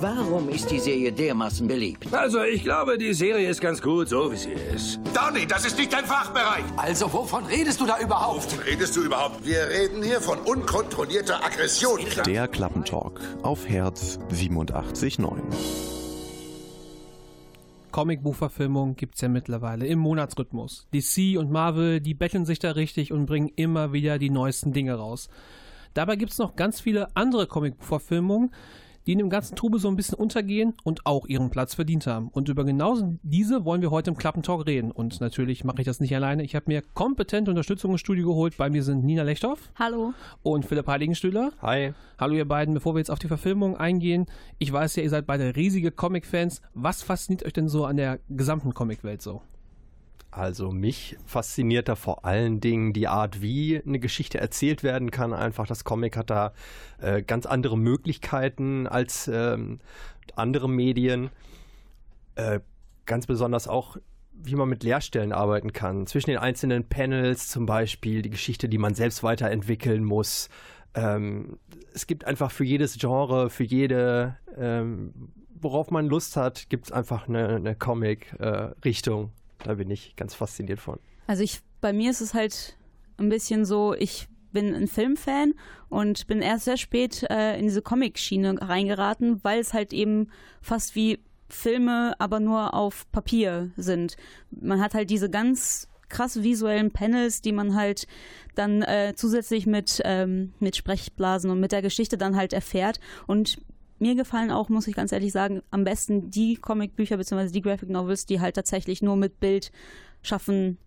Warum ist die Serie dermaßen beliebt? Also, ich glaube, die Serie ist ganz gut, so wie sie ist. Donny, das ist nicht dein Fachbereich. Also, wovon redest du da überhaupt? Wovon redest du überhaupt? Wir reden hier von unkontrollierter Aggression. Der Klappentalk auf Herz 87.9. Comicbuchverfilmung gibt es ja mittlerweile im Monatsrhythmus. DC und Marvel, die betteln sich da richtig und bringen immer wieder die neuesten Dinge raus. Dabei gibt es noch ganz viele andere Comicbuchverfilmungen, die in dem ganzen Trubel so ein bisschen untergehen und auch ihren Platz verdient haben. Und über genau diese wollen wir heute im Klappentalk reden. Und natürlich mache ich das nicht alleine. Ich habe mir kompetente Unterstützung im Studio geholt. Bei mir sind Nina Lechthoff. Hallo. Und Philipp Heiligenstühler. Hi. Hallo ihr beiden. Bevor wir jetzt auf die Verfilmung eingehen, ich weiß ja, ihr seid beide riesige Comic-Fans. Was fasziniert euch denn so an der gesamten Comicwelt so? Also mich fasziniert da vor allen Dingen die Art, wie eine Geschichte erzählt werden kann. Einfach das Comic hat da äh, ganz andere Möglichkeiten als ähm, andere Medien. Äh, ganz besonders auch, wie man mit Leerstellen arbeiten kann. Zwischen den einzelnen Panels zum Beispiel, die Geschichte, die man selbst weiterentwickeln muss. Ähm, es gibt einfach für jedes Genre, für jede, ähm, worauf man Lust hat, gibt es einfach eine, eine Comic-Richtung. Da bin ich ganz fasziniert von. Also ich, bei mir ist es halt ein bisschen so, ich bin ein Filmfan und bin erst sehr spät äh, in diese Comic-Schiene reingeraten, weil es halt eben fast wie Filme, aber nur auf Papier sind. Man hat halt diese ganz krass visuellen Panels, die man halt dann äh, zusätzlich mit, ähm, mit Sprechblasen und mit der Geschichte dann halt erfährt. Und mir gefallen auch, muss ich ganz ehrlich sagen, am besten die Comicbücher bzw. die Graphic Novels, die halt tatsächlich nur mit Bild schaffen,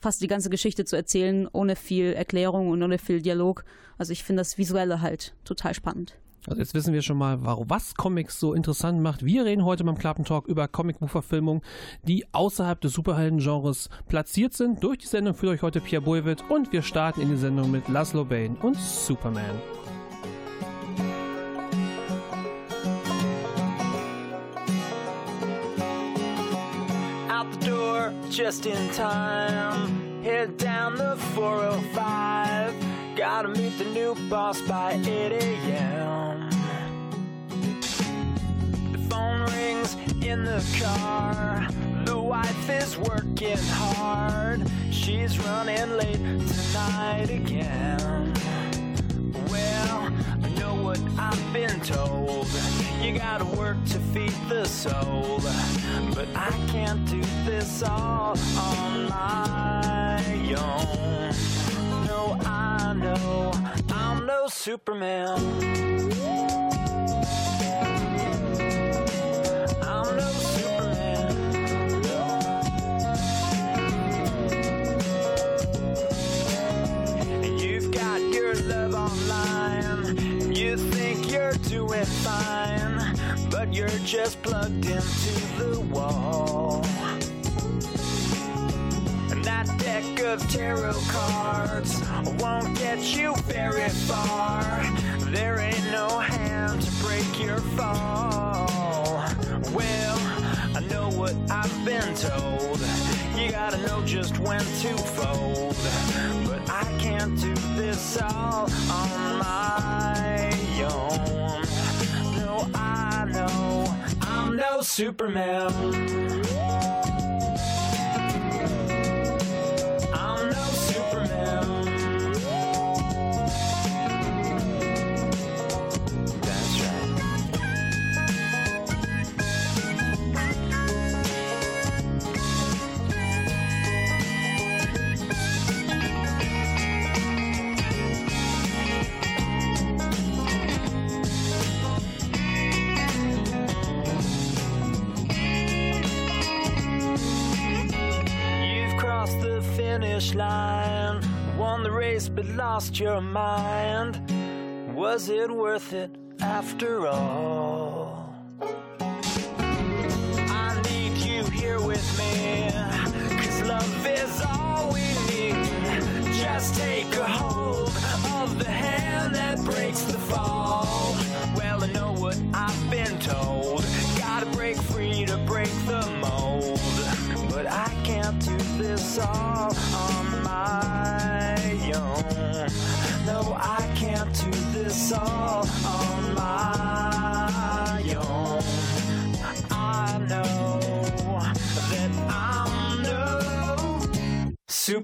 fast die ganze Geschichte zu erzählen, ohne viel Erklärung und ohne viel Dialog. Also ich finde das Visuelle halt total spannend. Also jetzt wissen wir schon mal, was Comics so interessant macht. Wir reden heute beim Klappentalk über Comicbuchverfilmungen, die außerhalb des Superhelden-Genres platziert sind. Durch die Sendung führt euch heute Pierre Bulwitt und wir starten in die Sendung mit Laszlo Bane und Superman. Just in time. Head down the 405. Gotta meet the new boss by 8 a.m. The phone rings in the car. The wife is working hard. She's running late tonight again. I know what I've been told. You gotta work to feed the soul. But I can't do this all on my own. No, I know I'm no Superman. I'm no doing fine. But you're just plugged into the wall. And that deck of tarot cards won't get you very far. There ain't no hand to break your fall. Well, I know what I've been told. You gotta know just when to fold. But I can't do this all Superman. Lost your mind. Was it worth it after all?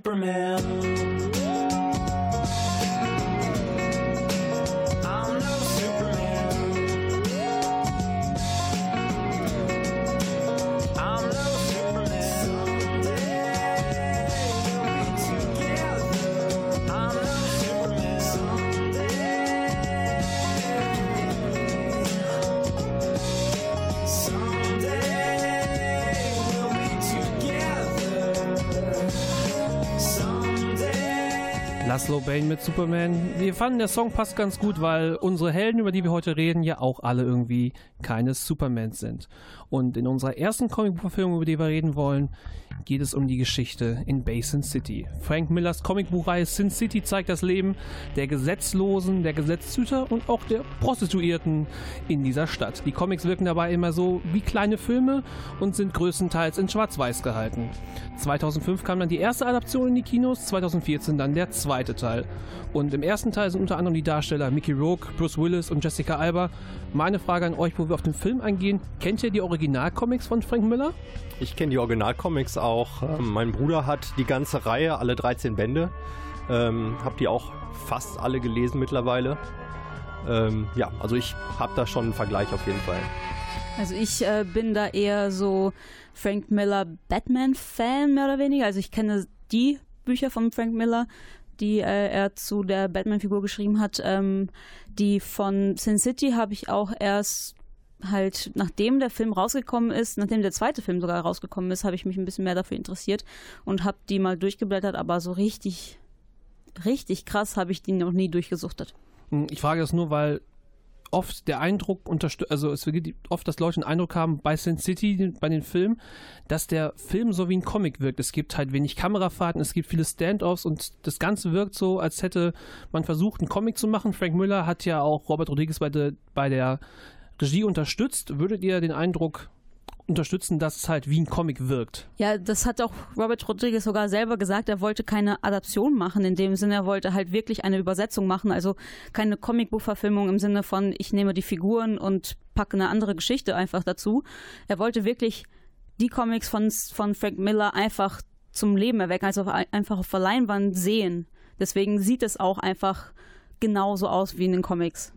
Superman. Laszlo Bane mit Superman. Wir fanden, der Song passt ganz gut, weil unsere Helden, über die wir heute reden, ja auch alle irgendwie keines Supermans sind. Und in unserer ersten Comicbuchverfilmung, über die wir reden wollen, geht es um die Geschichte in Basin City. Frank Millers Comicbuchreihe Sin City zeigt das Leben der Gesetzlosen, der Gesetzzüter und auch der Prostituierten in dieser Stadt. Die Comics wirken dabei immer so wie kleine Filme und sind größtenteils in Schwarz-Weiß gehalten. 2005 kam dann die erste Adaption in die Kinos, 2014 dann der zweite Teil. Und im ersten Teil sind unter anderem die Darsteller Mickey Rourke, Bruce Willis und Jessica Alba. Meine Frage an euch, wo wir auf den Film eingehen, kennt ihr die Originalcomics von Frank Miller? Ich kenne die Originalcomics auch. Ähm, mein Bruder hat die ganze Reihe, alle 13 Bände. Ähm, hab die auch fast alle gelesen mittlerweile. Ähm, ja, also ich habe da schon einen Vergleich auf jeden Fall. Also ich äh, bin da eher so Frank Miller Batman-Fan, mehr oder weniger. Also ich kenne die Bücher von Frank Miller, die äh, er zu der Batman-Figur geschrieben hat. Ähm, die von Sin City habe ich auch erst halt, nachdem der Film rausgekommen ist, nachdem der zweite Film sogar rausgekommen ist, habe ich mich ein bisschen mehr dafür interessiert und habe die mal durchgeblättert, aber so richtig, richtig krass habe ich die noch nie durchgesuchtet. Hm, Ich frage das nur, weil oft der Eindruck also es wird oft, dass Leute den Eindruck haben bei Sin City, bei den Filmen, dass der Film so wie ein Comic wirkt. Es gibt halt wenig Kamerafahrten, es gibt viele Standoffs und das Ganze wirkt so, als hätte man versucht, einen Comic zu machen. Frank Müller hat ja auch Robert Rodriguez bei, de, bei der Regie unterstützt. Würdet ihr den Eindruck unterstützen, dass es halt wie ein Comic wirkt? Ja, das hat auch Robert Rodriguez sogar selber gesagt. Er wollte keine Adaption machen in dem Sinne. Er wollte halt wirklich eine Übersetzung machen. Also keine Comicbuchverfilmung im Sinne von, ich nehme die Figuren und packe eine andere Geschichte einfach dazu. Er wollte wirklich die Comics von, von Frank Miller einfach zum Leben erwecken, also einfach auf der Leinwand sehen. Deswegen sieht es auch einfach genauso aus wie in den Comics.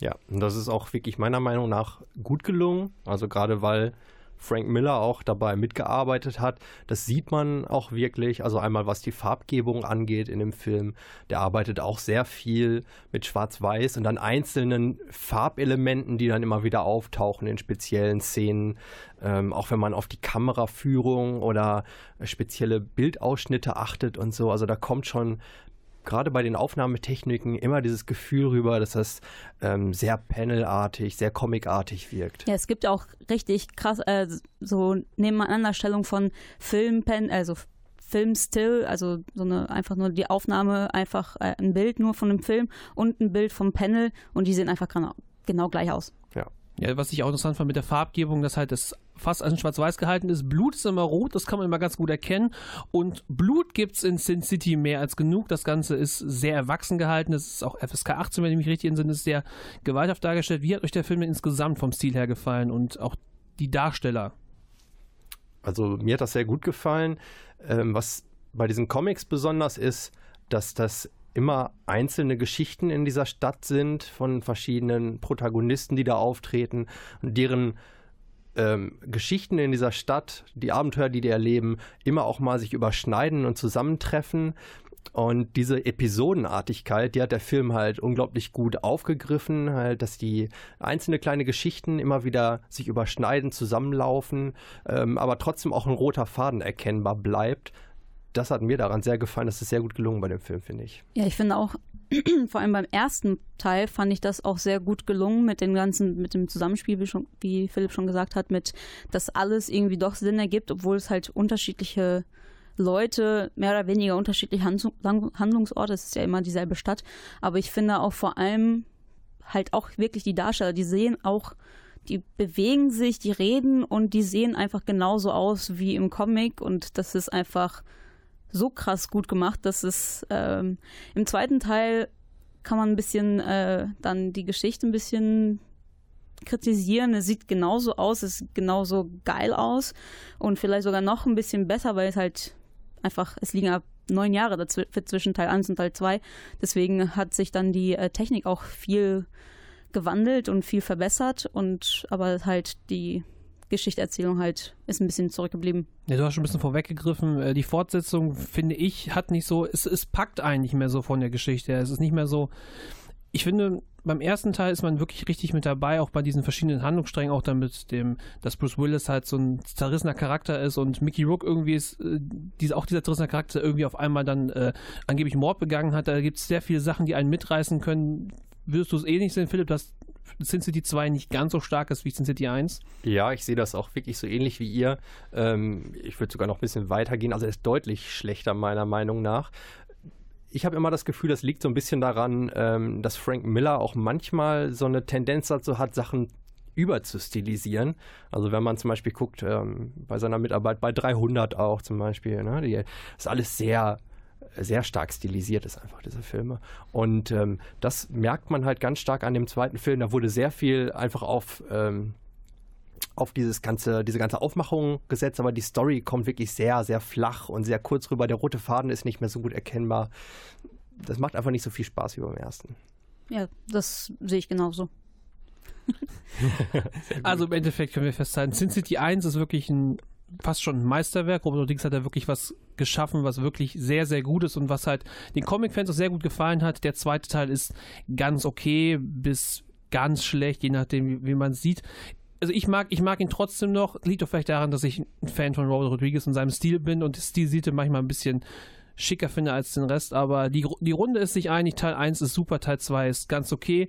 Ja, und das ist auch wirklich meiner Meinung nach gut gelungen. Also gerade weil Frank Miller auch dabei mitgearbeitet hat. Das sieht man auch wirklich. Also einmal was die Farbgebung angeht in dem Film. Der arbeitet auch sehr viel mit Schwarz-Weiß und dann einzelnen Farbelementen, die dann immer wieder auftauchen in speziellen Szenen. Ähm, auch wenn man auf die Kameraführung oder spezielle Bildausschnitte achtet und so. Also da kommt schon gerade bei den Aufnahmetechniken immer dieses Gefühl rüber, dass das ähm, sehr panelartig, sehr comicartig wirkt. Ja, es gibt auch richtig krass äh, so Nebeneinanderstellung von Filmpen, also Filmstill, also so eine einfach nur die Aufnahme, einfach äh, ein Bild nur von dem Film und ein Bild vom Panel und die sehen einfach genau, genau gleich aus. Ja. Ja, was ich auch interessant fand mit der Farbgebung, dass halt das fast als schwarz-weiß gehalten ist. Blut ist immer rot, das kann man immer ganz gut erkennen. Und Blut gibt es in Sin City mehr als genug. Das Ganze ist sehr erwachsen gehalten. Das ist auch FSK 18, wenn ich mich richtig entsinne, ist sehr gewalthaft dargestellt. Wie hat euch der Film insgesamt vom Stil her gefallen und auch die Darsteller? Also mir hat das sehr gut gefallen. Ähm, was bei diesen Comics besonders ist, dass das immer einzelne Geschichten in dieser Stadt sind von verschiedenen Protagonisten, die da auftreten und deren ähm, Geschichten in dieser Stadt, die Abenteuer, die die erleben, immer auch mal sich überschneiden und zusammentreffen. Und diese Episodenartigkeit, die hat der Film halt unglaublich gut aufgegriffen, halt, dass die einzelne kleine Geschichten immer wieder sich überschneiden, zusammenlaufen, ähm, aber trotzdem auch ein roter Faden erkennbar bleibt. Das hat mir daran sehr gefallen. Das ist sehr gut gelungen bei dem Film, finde ich. Ja, ich finde auch, vor allem beim ersten Teil fand ich das auch sehr gut gelungen mit dem ganzen, mit dem Zusammenspiel, wie, schon, wie Philipp schon gesagt hat, mit, dass alles irgendwie doch Sinn ergibt, obwohl es halt unterschiedliche Leute, mehr oder weniger unterschiedliche Handlungsorte, es ist ja immer dieselbe Stadt, aber ich finde auch vor allem halt auch wirklich die Darsteller, die sehen auch, die bewegen sich, die reden und die sehen einfach genauso aus wie im Comic und das ist einfach so krass gut gemacht, dass es ähm, im zweiten Teil kann man ein bisschen äh, dann die Geschichte ein bisschen kritisieren. Es sieht genauso aus, es sieht genauso geil aus und vielleicht sogar noch ein bisschen besser, weil es halt einfach, es liegen ja neun Jahre dazw zwischen Teil 1 und Teil 2. Deswegen hat sich dann die äh, Technik auch viel gewandelt und viel verbessert und aber halt die Geschichterzählung halt ist ein bisschen zurückgeblieben. Ja, du hast schon ein bisschen vorweggegriffen. Äh, Die Fortsetzung, finde ich, hat nicht so, es, es packt einen nicht mehr so von der Geschichte. Es ist nicht mehr so. Ich finde, beim ersten Teil ist man wirklich richtig mit dabei, auch bei diesen verschiedenen Handlungssträngen, auch damit dem, dass Bruce Willis halt so ein zerrissener Charakter ist und Mickey Rook irgendwie ist, äh, diese, auch dieser zerrissene Charakter irgendwie auf einmal dann äh, angeblich Mord begangen hat. Da gibt es sehr viele Sachen, die einen mitreißen können. Würdest du es ähnlich sehen, Philipp, dass City 2 nicht ganz so stark ist wie City 1? Ja, ich sehe das auch wirklich so ähnlich wie ihr. Ähm, ich würde sogar noch ein bisschen weitergehen. Also er ist deutlich schlechter meiner Meinung nach. Ich habe immer das Gefühl, das liegt so ein bisschen daran, ähm, dass Frank Miller auch manchmal so eine Tendenz dazu hat, Sachen überzustilisieren. Also wenn man zum Beispiel guckt, ähm, bei seiner Mitarbeit bei 300 auch zum Beispiel, ne, die, ist alles sehr sehr stark stilisiert ist einfach diese Filme und ähm, das merkt man halt ganz stark an dem zweiten Film. Da wurde sehr viel einfach auf ähm, auf dieses ganze, diese ganze Aufmachung gesetzt, aber die Story kommt wirklich sehr, sehr flach und sehr kurz rüber. Der rote Faden ist nicht mehr so gut erkennbar. Das macht einfach nicht so viel Spaß wie beim ersten. Ja, das sehe ich genauso. also im Endeffekt können wir festhalten, Sin City 1 ist wirklich ein fast schon ein Meisterwerk. Robert Rodriguez hat da wirklich was geschaffen, was wirklich sehr, sehr gut ist und was halt den Comic-Fans auch sehr gut gefallen hat. Der zweite Teil ist ganz okay bis ganz schlecht, je nachdem, wie, man sieht. Also ich mag, ich mag ihn trotzdem noch. Liegt doch vielleicht daran, dass ich ein Fan von Robert Rodriguez und seinem Stil bin und das Stil sieht manchmal ein bisschen schicker finde als den Rest, aber die, die Runde ist sich einig, Teil 1 ist super, Teil 2 ist ganz okay.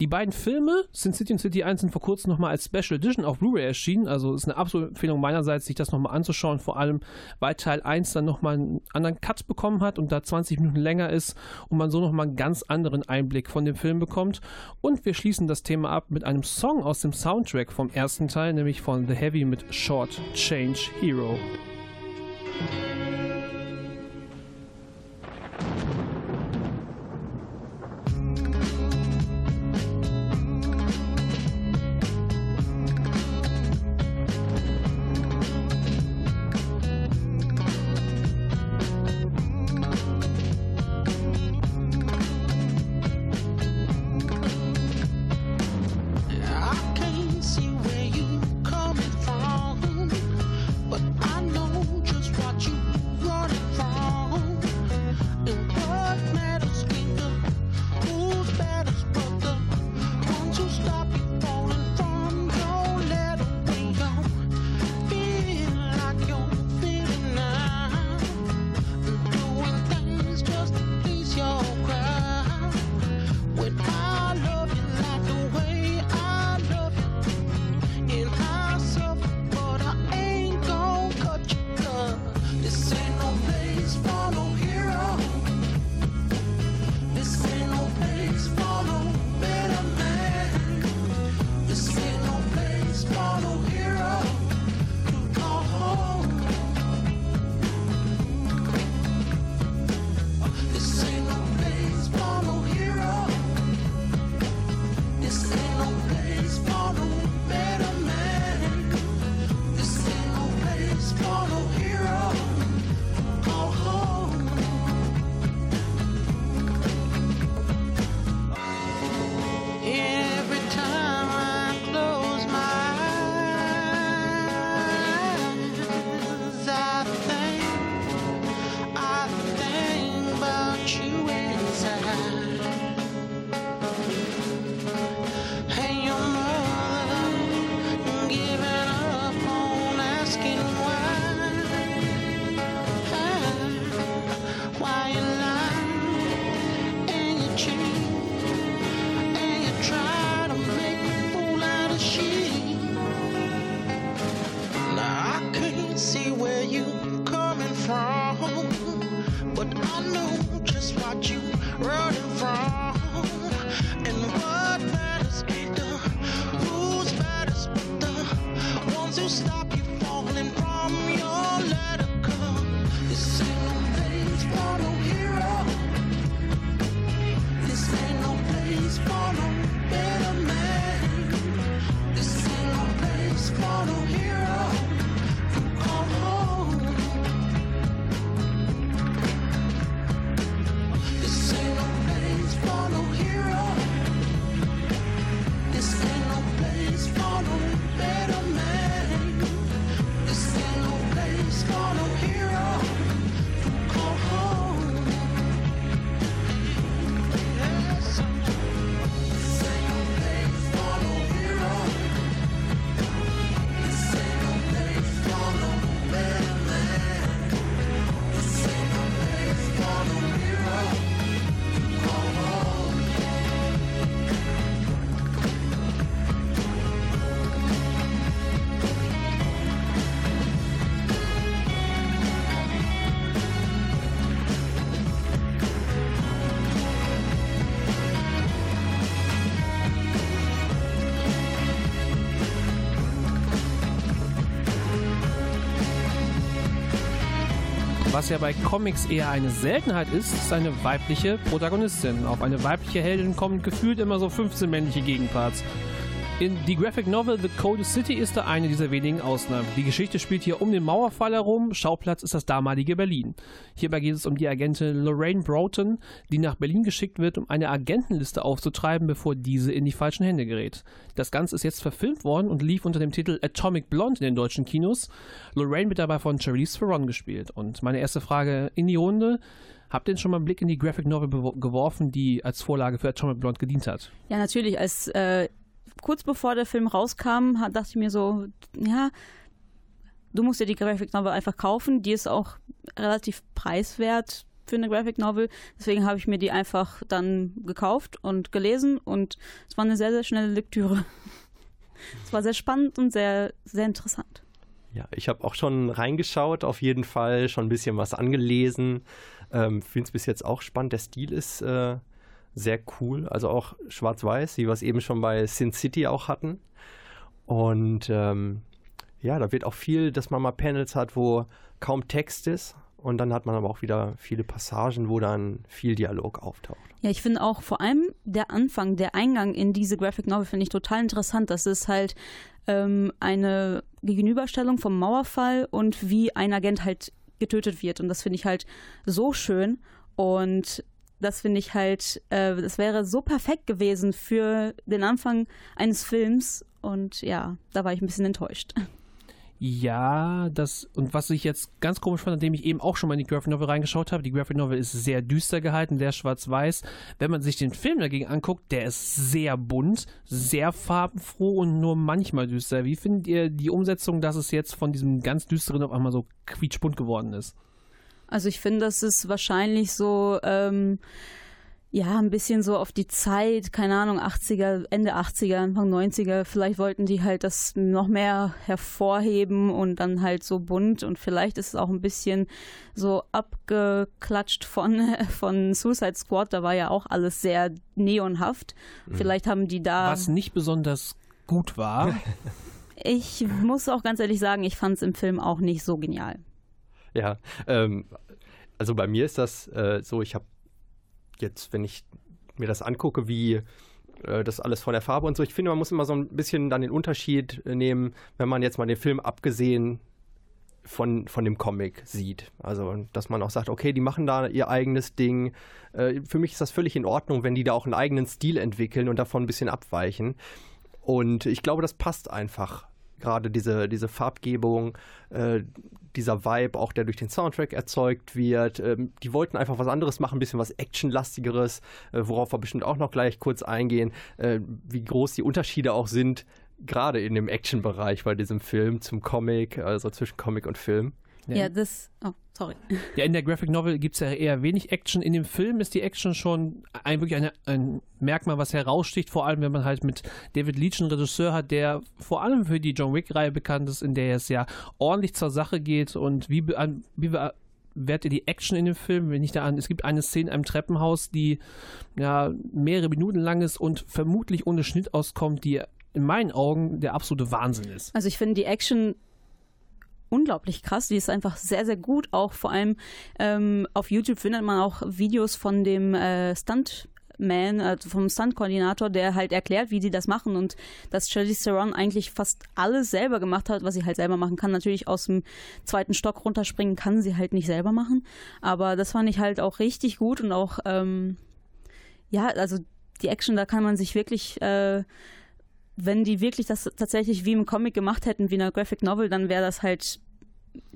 Die beiden Filme, Sin City und City 1, sind vor kurzem nochmal als Special Edition auf Blu-ray erschienen, also ist eine absolute Empfehlung meinerseits, sich das nochmal anzuschauen, vor allem, weil Teil 1 dann nochmal einen anderen Cut bekommen hat und da 20 Minuten länger ist und man so nochmal einen ganz anderen Einblick von dem Film bekommt. Und wir schließen das Thema ab mit einem Song aus dem Soundtrack vom ersten Teil, nämlich von The Heavy mit Short Change Hero. Ja bei Comics eher eine Seltenheit ist, ist eine weibliche Protagonistin. Auf eine weibliche Heldin kommen gefühlt immer so 15 männliche Gegenparts. In die Graphic Novel The Cold City ist da eine dieser wenigen Ausnahmen. Die Geschichte spielt hier um den Mauerfall herum, Schauplatz ist das damalige Berlin. Hierbei geht es um die Agentin Lorraine Broughton, die nach Berlin geschickt wird, um eine Agentenliste aufzutreiben, bevor diese in die falschen Hände gerät. Das Ganze ist jetzt verfilmt worden und lief unter dem Titel Atomic Blonde in den deutschen Kinos. Lorraine wird dabei von Charlize Theron gespielt. Und meine erste Frage in die Runde. Habt ihr denn schon mal einen Blick in die Graphic Novel geworfen, die als Vorlage für Atomic Blonde gedient hat? Ja, natürlich. Als äh, kurz bevor der Film rauskam, dachte ich mir so, ja, du musst dir die Graphic Novel einfach kaufen. Die ist auch relativ preiswert für eine Graphic Novel. Deswegen habe ich mir die einfach dann gekauft und gelesen und es war eine sehr, sehr schnelle Lektüre. Es war sehr spannend und sehr, sehr interessant. Ja, ich habe auch schon reingeschaut, auf jeden Fall, schon ein bisschen was angelesen. Ähm, Finde es bis jetzt auch spannend. Der Stil ist äh, sehr cool, also auch schwarz-weiß, wie wir es eben schon bei Sin City auch hatten. Und ähm, ja, da wird auch viel, dass man mal Panels hat, wo kaum Text ist. Und dann hat man aber auch wieder viele Passagen, wo dann viel Dialog auftaucht. Ja, ich finde auch vor allem der Anfang, der Eingang in diese Graphic Novel finde ich total interessant. Das ist halt ähm, eine Gegenüberstellung vom Mauerfall und wie ein Agent halt getötet wird. Und das finde ich halt so schön. Und das finde ich halt, äh, das wäre so perfekt gewesen für den Anfang eines Films. Und ja, da war ich ein bisschen enttäuscht. Ja, das, und was ich jetzt ganz komisch fand, nachdem ich eben auch schon mal in die Graphic Novel reingeschaut habe, die Graphic Novel ist sehr düster gehalten, sehr schwarz-weiß. Wenn man sich den Film dagegen anguckt, der ist sehr bunt, sehr farbenfroh und nur manchmal düster. Wie findet ihr die Umsetzung, dass es jetzt von diesem ganz düsteren auf einmal so quietschbunt geworden ist? Also ich finde, das ist wahrscheinlich so, ähm, ja, ein bisschen so auf die Zeit, keine Ahnung, 80er, Ende 80er, Anfang 90er. Vielleicht wollten die halt das noch mehr hervorheben und dann halt so bunt und vielleicht ist es auch ein bisschen so abgeklatscht von, von Suicide Squad. Da war ja auch alles sehr neonhaft. Mhm. Vielleicht haben die da. Was nicht besonders gut war. ich muss auch ganz ehrlich sagen, ich fand es im Film auch nicht so genial. Ja, ähm, also bei mir ist das äh, so, ich habe jetzt, wenn ich mir das angucke, wie äh, das alles von der Farbe und so, ich finde, man muss immer so ein bisschen dann den Unterschied äh, nehmen, wenn man jetzt mal den Film abgesehen von, von dem Comic sieht. Also, dass man auch sagt, okay, die machen da ihr eigenes Ding. Äh, für mich ist das völlig in Ordnung, wenn die da auch einen eigenen Stil entwickeln und davon ein bisschen abweichen. Und ich glaube, das passt einfach gerade diese, diese Farbgebung, äh, dieser Vibe, auch der durch den Soundtrack erzeugt wird. Ähm, die wollten einfach was anderes machen, ein bisschen was Actionlastigeres, äh, worauf wir bestimmt auch noch gleich kurz eingehen, äh, wie groß die Unterschiede auch sind, gerade in dem Action-Bereich bei diesem Film zum Comic, also zwischen Comic und Film. Ja, das. Oh, sorry. Ja, in der Graphic Novel gibt es ja eher wenig Action. In dem Film ist die Action schon ein, wirklich eine, ein Merkmal, was heraussticht, vor allem wenn man halt mit David Leach einen Regisseur hat, der vor allem für die John Wick-Reihe bekannt ist, in der es ja ordentlich zur Sache geht und wie, wie wertet ihr die Action in dem Film? Wenn ich da an, es gibt eine Szene in einem Treppenhaus, die ja mehrere Minuten lang ist und vermutlich ohne Schnitt auskommt, die in meinen Augen der absolute Wahnsinn ist. Also ich finde die Action unglaublich krass. Die ist einfach sehr, sehr gut. Auch vor allem ähm, auf YouTube findet man auch Videos von dem äh, Stunt man, also vom Stunt-Koordinator, der halt erklärt, wie die das machen und dass Charlize Theron eigentlich fast alles selber gemacht hat, was sie halt selber machen kann. Natürlich aus dem zweiten Stock runterspringen kann sie halt nicht selber machen, aber das fand ich halt auch richtig gut und auch, ähm, ja, also die Action, da kann man sich wirklich äh, wenn die wirklich das tatsächlich wie im Comic gemacht hätten, wie in einer Graphic Novel, dann wäre das halt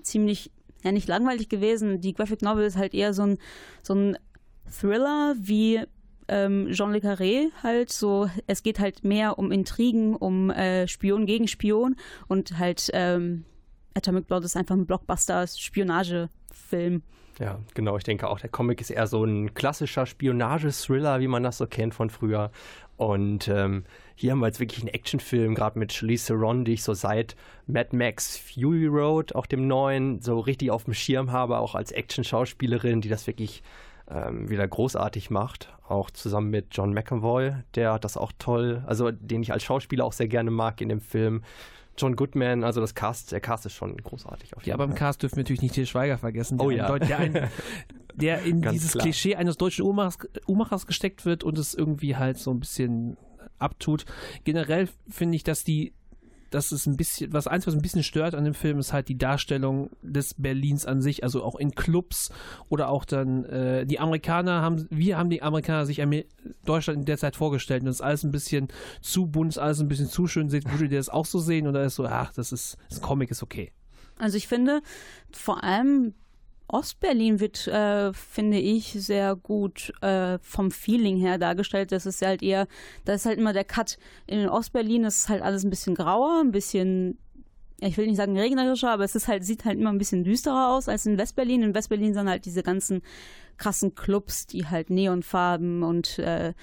ziemlich, ja nicht langweilig gewesen. Die Graphic Novel ist halt eher so ein, so ein Thriller wie ähm, Jean Le Carré halt so, es geht halt mehr um Intrigen, um äh, Spion gegen Spion und halt ähm, Atomic Blood ist einfach ein Blockbuster-Spionagefilm. Ja, genau. Ich denke auch, der Comic ist eher so ein klassischer Spionage-Thriller, wie man das so kennt von früher. Und ähm, hier haben wir jetzt wirklich einen Actionfilm, gerade mit Charlize Theron, die ich so seit Mad Max Fury Road, auch dem neuen, so richtig auf dem Schirm habe, auch als Action-Schauspielerin, die das wirklich ähm, wieder großartig macht. Auch zusammen mit John McAvoy, der das auch toll, also den ich als Schauspieler auch sehr gerne mag in dem Film. John Goodman, also das Cast, der Cast ist schon großartig. Auf Ja, aber im. Cast dürfen wir natürlich nicht Til Schweiger vergessen, der, Oh ja. Deut- der, ein, der in dieses klar. Klischee eines deutschen Uhrmachers, Uhrmachers gesteckt wird und es irgendwie halt so ein bisschen abtut. Generell finde ich, dass die das ist ein bisschen, was eins, was ein bisschen stört an dem Film, ist halt die Darstellung des Berlins an sich, also auch in Clubs oder auch dann, äh, die Amerikaner haben, wir haben die Amerikaner sich Deutschland in der Zeit vorgestellt und das ist alles ein bisschen zu bunt, ist alles ein bisschen zu schön. Seht, würdet ihr das auch so sehen oder ist so, ach, das ist, das Comic ist okay? Also ich finde, vor allem Ostberlin wird, äh, finde ich, sehr gut äh, vom Feeling her dargestellt. Das ist halt eher, da ist halt immer der Cut. In Ostberlin ist halt alles ein bisschen grauer, ein bisschen, ich will nicht sagen regnerischer, aber es ist halt, sieht halt immer ein bisschen düsterer aus als in Westberlin. In Westberlin sind halt diese ganzen krassen Clubs, die halt Neonfarben und äh,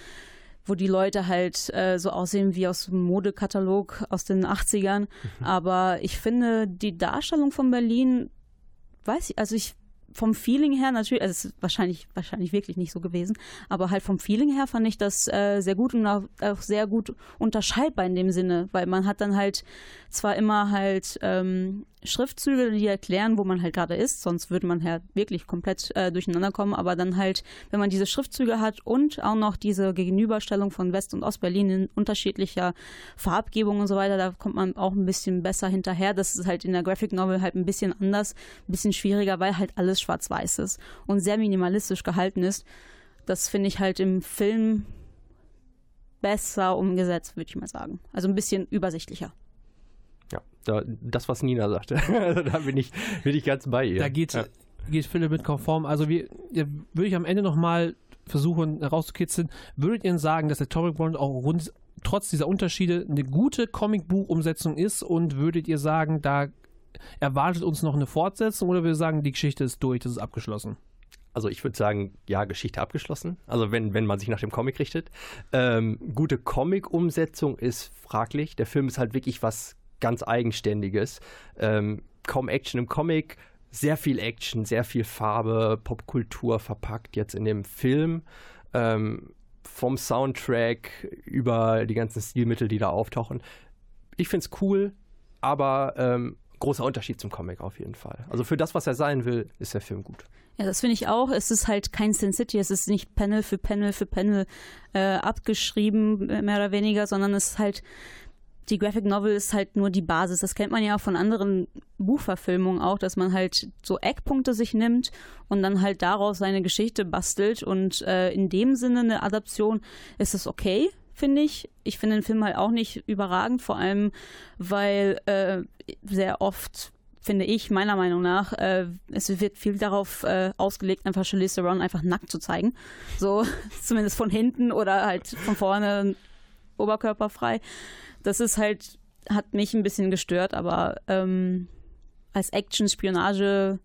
wo die Leute halt äh, so aussehen wie aus einem Modekatalog aus den 80ern. Aber ich finde, die Darstellung von Berlin, weiß ich, also ich vom Feeling her natürlich, also es ist wahrscheinlich, wahrscheinlich wirklich nicht so gewesen, aber halt vom Feeling her fand ich das äh, sehr gut und auch, auch sehr gut unterscheidbar in dem Sinne, weil man hat dann halt zwar immer halt ähm, Schriftzüge, die erklären, wo man halt gerade ist, sonst würde man halt wirklich komplett äh, durcheinander kommen, aber dann halt, wenn man diese Schriftzüge hat und auch noch diese Gegenüberstellung von West- und Ostberlin in unterschiedlicher Farbgebung und so weiter, da kommt man auch ein bisschen besser hinterher. Das ist halt in der Graphic Novel halt ein bisschen anders, ein bisschen schwieriger, weil halt alles schwarz-weiß ist und sehr minimalistisch gehalten ist. Das finde ich halt im Film besser umgesetzt, würde ich mal sagen. Also ein bisschen übersichtlicher. Ja, da, das, was Nina sagte. Also da bin ich, bin ich ganz bei ihr. Da geht, ja. geht Philipp mit konform. Also wir, würde ich am Ende nochmal versuchen herauszukitzeln, würdet ihr denn sagen, dass der Atomic Blonde auch rund, trotz dieser Unterschiede eine gute Comicbuchumsetzung ist und würdet ihr sagen, da erwartet uns noch eine Fortsetzung oder würdet ihr sagen, die Geschichte ist durch, das ist abgeschlossen? Also ich würde sagen, ja, Geschichte abgeschlossen. Also wenn, wenn man sich nach dem Comic richtet. Ähm, gute Comic-Umsetzung ist fraglich. Der Film ist halt wirklich was ganz Eigenständiges. Ähm, kaum Action im Comic, sehr viel Action, sehr viel Farbe, Popkultur verpackt jetzt in dem Film. Ähm, vom Soundtrack über die ganzen Stilmittel, die da auftauchen. Ich finde es cool, aber ähm, großer Unterschied zum Comic auf jeden Fall. Also für das, was er sein will, ist der Film gut. Ja, das finde ich auch. Es ist halt kein Sin City, es ist nicht Panel für Panel für Panel äh, abgeschrieben, mehr oder weniger, sondern es ist halt, die Graphic Novel ist halt nur die Basis. Das kennt man ja auch von anderen Buchverfilmungen auch, dass man halt so Eckpunkte sich nimmt und dann halt daraus seine Geschichte bastelt. Und äh, in dem Sinne eine Adaption ist es okay, finde ich. Ich finde den Film halt auch nicht überragend, vor allem weil äh, sehr oft finde ich, meiner Meinung nach, äh, es wird viel darauf äh, ausgelegt, einfach Charlize Theron einfach nackt zu zeigen. So, zumindest von hinten oder halt von vorne oberkörperfrei. Das ist halt, hat mich ein bisschen gestört, aber ähm, als Action, Spionage,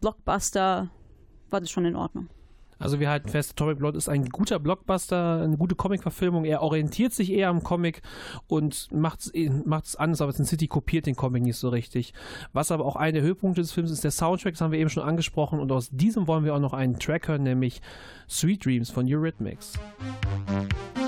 Blockbuster war das schon in Ordnung. Also wir halten fest, Atomic Blonde ist ein guter Blockbuster, eine gute Comic-Verfilmung. Er orientiert sich eher am Comic und macht es anders, aber Sin City kopiert den Comic nicht so richtig. Was aber auch einer der Höhepunkte des Films ist der Soundtrack, das haben wir eben schon angesprochen. Und aus diesem wollen wir auch noch einen Track hören, nämlich Sweet Dreams von Eurythmics. Sweet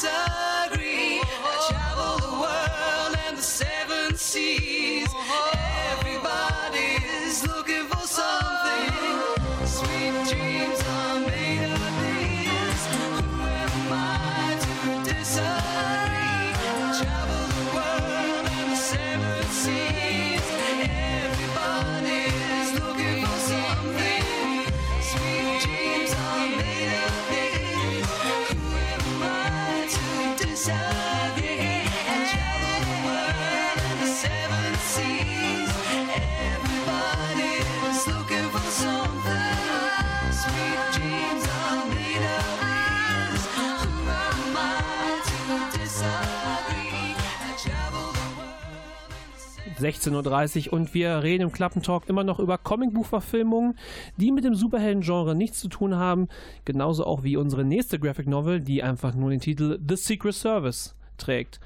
disagree? I travel the world and the seven seas. 16.30 Uhr und wir reden im Klappentalk immer noch über Comicbuchverfilmungen, die mit dem Superhelden-Genre nichts zu tun haben. Genauso auch wie unsere nächste Graphic Novel, die einfach nur den Titel The Secret Service trägt.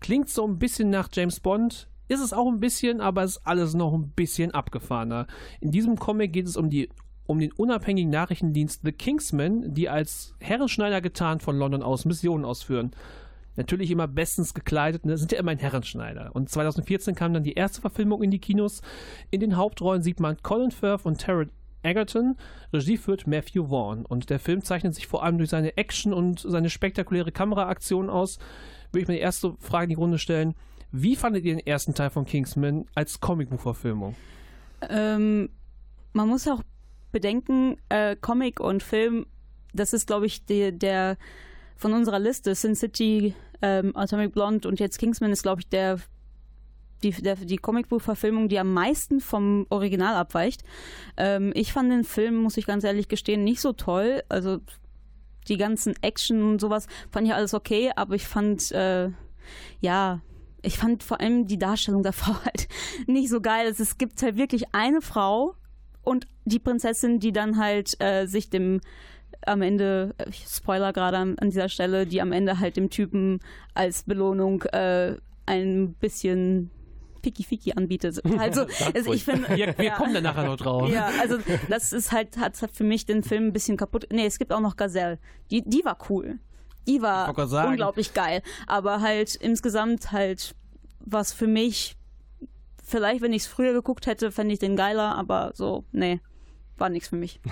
Klingt so ein bisschen nach James Bond, ist es auch ein bisschen, aber es ist alles noch ein bisschen abgefahrener. In diesem Comic geht es um die um den unabhängigen Nachrichtendienst The Kingsmen, die als Herrenschneider getarnt von London aus Missionen ausführen. Natürlich immer bestens gekleidet, ne? sind ja immer ein Herrenschneider. Und 2014 kam dann die erste Verfilmung in die Kinos. In den Hauptrollen sieht man Colin Firth und Taron Egerton. Regie führt Matthew Vaughn. Und der Film zeichnet sich vor allem durch seine Action und seine spektakuläre Kameraaktion aus. Würde ich mir die erste Frage in die Runde stellen. Wie fandet ihr den ersten Teil von Kingsman als Comicbuchverfilmung? Ähm, man muss auch bedenken, äh, Comic und Film, das ist, glaube ich, die, der von unserer Liste, Sin City, ähm, Atomic Blonde und jetzt Kingsman ist, glaube ich, der die, der, die Comicbuchverfilmung, die am meisten vom Original abweicht. Ähm, ich fand den Film, muss ich ganz ehrlich gestehen, nicht so toll. Also die ganzen Action und sowas fand ich alles okay, aber ich fand, äh, ja, ich fand vor allem die Darstellung der Frau halt nicht so geil. Es, gibt halt wirklich eine Frau und die Prinzessin, die dann halt äh, sich dem am Ende, äh, ich Spoiler gerade an, an dieser Stelle, die am Ende halt dem Typen als Belohnung äh, ein bisschen Fiki-Fiki anbietet. Also, also ich finde. Wir, wir kommen dann nachher noch drauf. Ja, also das ist halt, hat für mich den Film ein bisschen kaputt. Nee, es gibt auch noch Gazelle. Die, die war cool. Die war unglaublich geil. Aber halt insgesamt halt was für mich, vielleicht wenn ich es früher geguckt hätte, fände ich den geiler, aber so, nee, war nichts für mich.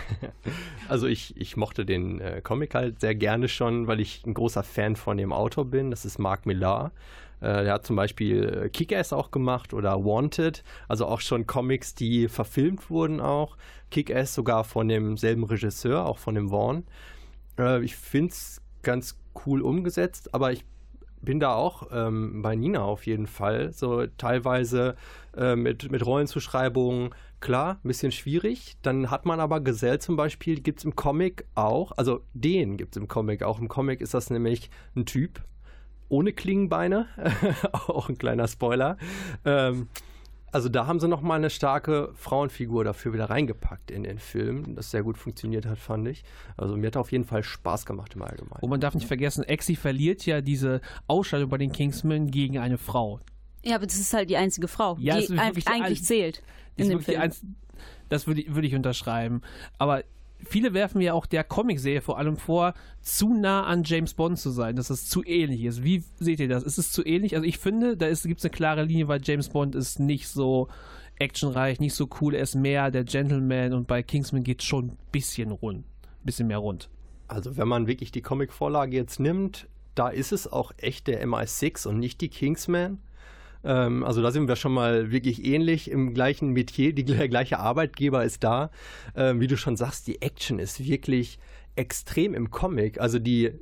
Also ich, ich mochte den äh, Comic halt sehr gerne schon, weil ich ein großer Fan von dem Autor bin. Das ist Mark Millar. Äh, der hat zum Beispiel äh, Kick-Ass auch gemacht oder Wanted, also auch schon Comics, die verfilmt wurden auch. Kick-Ass sogar von demselben Regisseur, auch von dem Vaughn. Äh, ich finde es ganz cool umgesetzt, aber ich bin da auch ähm, bei Nina auf jeden Fall. So teilweise äh, mit, mit Rollenzuschreibungen, klar, ein bisschen schwierig. Dann hat man aber Gesell zum Beispiel, gibt es im Comic auch, also den gibt es im Comic auch. Im Comic ist das nämlich ein Typ ohne Klingenbeine, auch ein kleiner Spoiler. Ähm, also da haben sie nochmal eine starke Frauenfigur dafür wieder reingepackt in den Film, das sehr gut funktioniert hat, fand ich. Also mir hat auf jeden Fall Spaß gemacht im Allgemeinen. Und man darf nicht vergessen, Exi verliert ja diese Ausscheidung bei den Kingsmen gegen eine Frau. Ja, aber das ist halt die einzige Frau, Ja, die ein- eigentlich ein- zählt Die in dem Film. einz- das würde ich, würde ich unterschreiben. Aber viele werfen ja auch der Comicserie vor allem vor, zu nah an James Bond zu sein, dass es zu ähnlich ist. Wie seht ihr das? Ist es zu ähnlich? Also ich finde, da gibt es eine klare Linie, weil James Bond ist nicht so actionreich, nicht so cool, er ist mehr der Gentleman und bei Kingsman geht es schon ein bisschen rund, ein bisschen mehr rund. Also wenn man wirklich die Comic-Vorlage jetzt nimmt, da ist es auch echt der MI6 und nicht die Kingsman. Ähm, also da sind wir schon mal wirklich ähnlich im gleichen Metier, die, der gleiche Arbeitgeber ist da. Ähm, wie du schon sagst, die Action ist wirklich extrem im Comic. Also die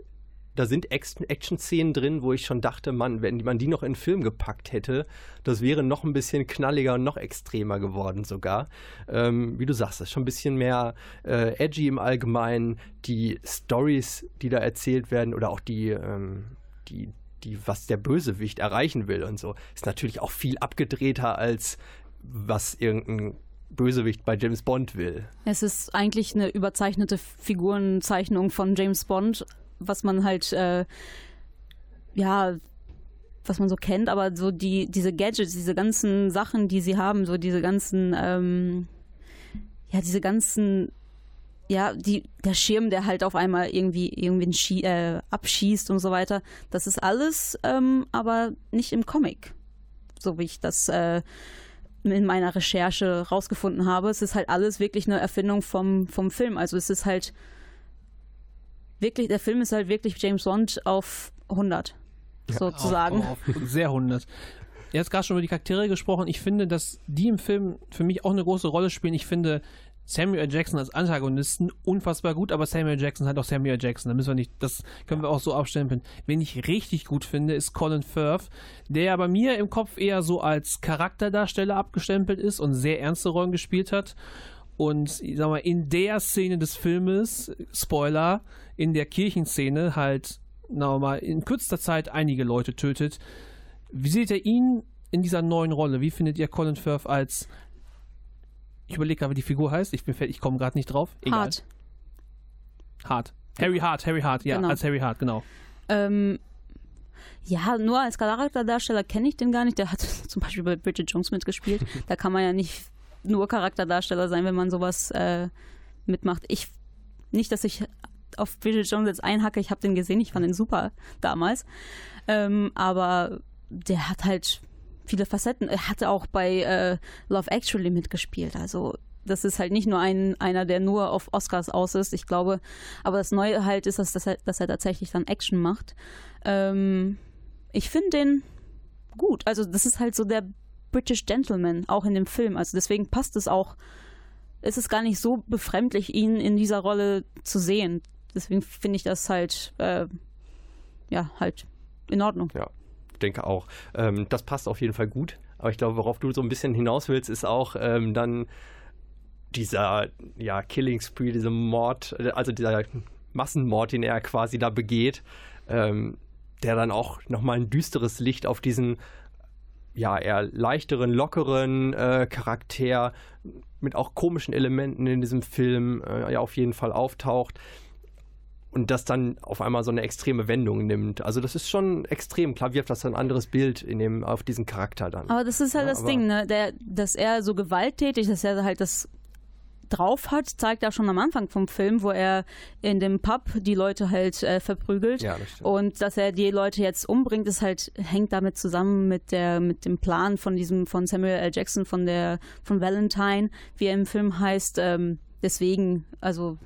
da sind Act- Action-Szenen drin, wo ich schon dachte, Mann, wenn man die noch in den Film gepackt hätte, das wäre noch ein bisschen knalliger und noch extremer geworden sogar. Ähm, wie du sagst, das ist schon ein bisschen mehr äh, edgy im Allgemeinen. Die Stories, die da erzählt werden oder auch die, ähm, die, die, was der Bösewicht erreichen will und so, ist natürlich auch viel abgedrehter als was irgendein Bösewicht bei James Bond will. Es ist eigentlich eine überzeichnete Figurenzeichnung von James Bond, was man halt, äh, ja, was man so kennt, aber so die, diese Gadgets, diese ganzen Sachen, die sie haben, so diese ganzen, ähm, ja, diese ganzen, ja, die, der Schirm, der halt auf einmal irgendwie irgendwen schie äh, abschießt und so weiter, das ist alles, ähm, aber nicht im Comic, so wie ich das äh, in meiner Recherche rausgefunden habe. Es ist halt alles wirklich eine Erfindung vom, vom Film. Also es ist halt wirklich, der Film ist halt wirklich James Bond auf 100, sozusagen. Auf, auf sehr 100. Er hat gerade schon über die Charaktere gesprochen. Ich finde, dass die im Film für mich auch eine große Rolle spielen. Ich finde Samuel. Jackson als Antagonisten unfassbar gut, aber Samuel. Jackson hat auch Samuel. Jackson. Da müssen wir nicht, das können wir auch so abstempeln. Wen ich richtig gut finde, ist Colin Firth, der bei mir im Kopf eher so als Charakterdarsteller abgestempelt ist und sehr ernste Rollen gespielt hat. Und ich sag mal, in der Szene des Filmes, Spoiler, in der Kirchenszene halt, na in kürzester Zeit einige Leute tötet. Wie seht ihr ihn in dieser neuen Rolle? Wie findet ihr Colin Firth als ich überlege gerade, wie die Figur heißt. Ich, ich komme gerade nicht drauf. Egal. Hart. Hart. Harry Hart, Harry Hart, ja, Genau. als Harry Hart, genau. Ähm, ja, nur als Charakterdarsteller kenne ich den gar nicht. Der hat zum Beispiel bei Bridget Jones mitgespielt. da kann man ja nicht nur Charakterdarsteller sein, wenn man sowas äh, mitmacht. Ich nicht, dass ich auf Bridget Jones jetzt einhacke. Ich habe den gesehen. Ich fand den super damals. Ähm, aber der hat halt viele Facetten. Er hatte auch bei äh, Love Actually mitgespielt. Also das ist halt nicht nur ein, einer, der nur auf Oscars aus ist. Ich glaube, aber das Neue halt ist, dass, dass, er, dass er tatsächlich dann Action macht. Ähm, ich finde den gut. Also das ist halt so der British Gentleman, auch in dem Film. Also deswegen passt es auch. Es ist gar nicht so befremdlich, ihn in dieser Rolle zu sehen. Deswegen finde ich das halt, äh, ja, halt in Ordnung. Ja, denke auch. Ähm, das passt auf jeden Fall gut. Aber ich glaube, worauf du so ein bisschen hinaus willst, ist auch ähm, dann dieser ja, Killing Spree, dieser Mord, also dieser Massenmord, den er quasi da begeht, ähm, der dann auch nochmal ein düsteres Licht auf diesen ja, eher leichteren, lockeren äh, Charakter mit auch komischen Elementen in diesem Film äh, ja auf jeden Fall auftaucht und das dann auf einmal so eine extreme Wendung nimmt. Also das ist schon extrem. Klar wirft das ein anderes Bild in dem, auf diesen Charakter dann. Aber das ist halt Ja, das Ding, ne? Der, dass er so gewalttätig, dass er halt das drauf hat, zeigt er schon am Anfang vom Film, wo er in dem Pub die Leute halt äh, verprügelt. Ja, das. Und dass er die Leute jetzt umbringt, ist halt, hängt damit zusammen mit der, mit dem Plan von diesem, von Samuel L. Jackson, von der, von Valentine, wie er im Film heißt. Ähm, deswegen, also,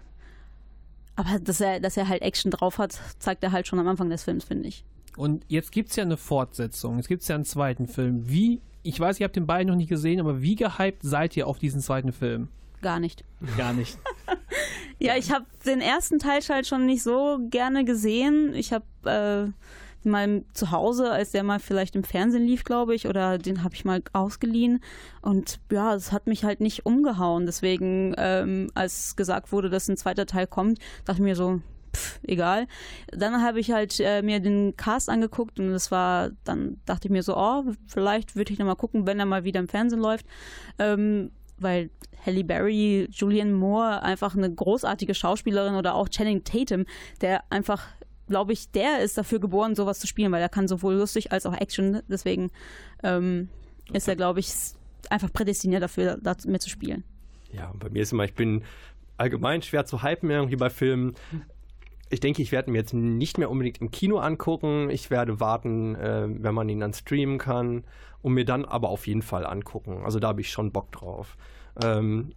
aber dass er, dass er halt Action drauf hat, zeigt er halt schon am Anfang des Films, finde ich. Und jetzt gibt es ja eine Fortsetzung. Jetzt gibt es ja einen zweiten Film. Wie, ich weiß, ihr habt den beiden noch nicht gesehen, aber wie gehypt seid ihr auf diesen zweiten Film? Gar nicht. Gar nicht. Ja, ich habe den ersten Teil halt schon nicht so gerne gesehen. Ich habe äh, mal zu Hause, als der mal vielleicht im Fernsehen lief, glaube ich, oder den habe ich mal ausgeliehen. Und ja, es hat mich halt nicht umgehauen. Deswegen, ähm, als gesagt wurde, dass ein zweiter Teil kommt, dachte ich mir so, pff, egal. Dann habe ich halt äh, mir den Cast angeguckt und es war, dann dachte ich mir so, oh, vielleicht würde ich noch mal gucken, wenn er mal wieder im Fernsehen läuft. Ähm, weil Halle Berry, Julianne Moore einfach eine großartige Schauspielerin oder auch Channing Tatum, der einfach, glaube ich, der ist dafür geboren, sowas zu spielen, weil er kann sowohl lustig als auch Action. Deswegen ähm, ist er, glaube ich, einfach prädestiniert dafür, da mitzuspielen. Ja, und bei mir ist immer, ich bin allgemein schwer zu hypen irgendwie bei Filmen. Ich denke, ich werde mir jetzt nicht mehr unbedingt im Kino angucken. Ich werde warten, äh, wenn man ihn dann streamen kann und mir dann aber auf jeden Fall angucken. Also da habe ich schon Bock drauf. Ähm,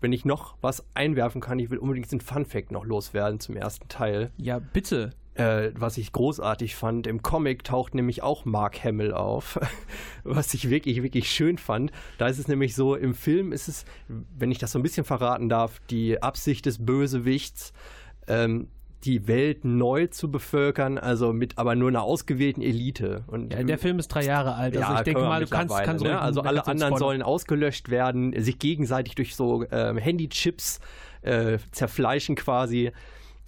wenn ich noch was einwerfen kann, ich will unbedingt den Fun Fact noch loswerden zum ersten Teil. Ja, bitte. Äh, was ich großartig fand, im Comic taucht nämlich auch Mark Hamill auf, was ich wirklich, wirklich schön fand. Da ist es nämlich so, im Film ist es, wenn ich das so ein bisschen verraten darf, die Absicht des Bösewichts, ähm, die Welt neu zu bevölkern, also mit aber nur einer ausgewählten Elite. Und Ja, der Film ist drei Jahre alt, also ja, ich denke mal, du kannst, kannst ne? Also alle anderen sollen ausgelöscht werden, sich gegenseitig durch so ähm, Handychips äh, zerfleischen quasi.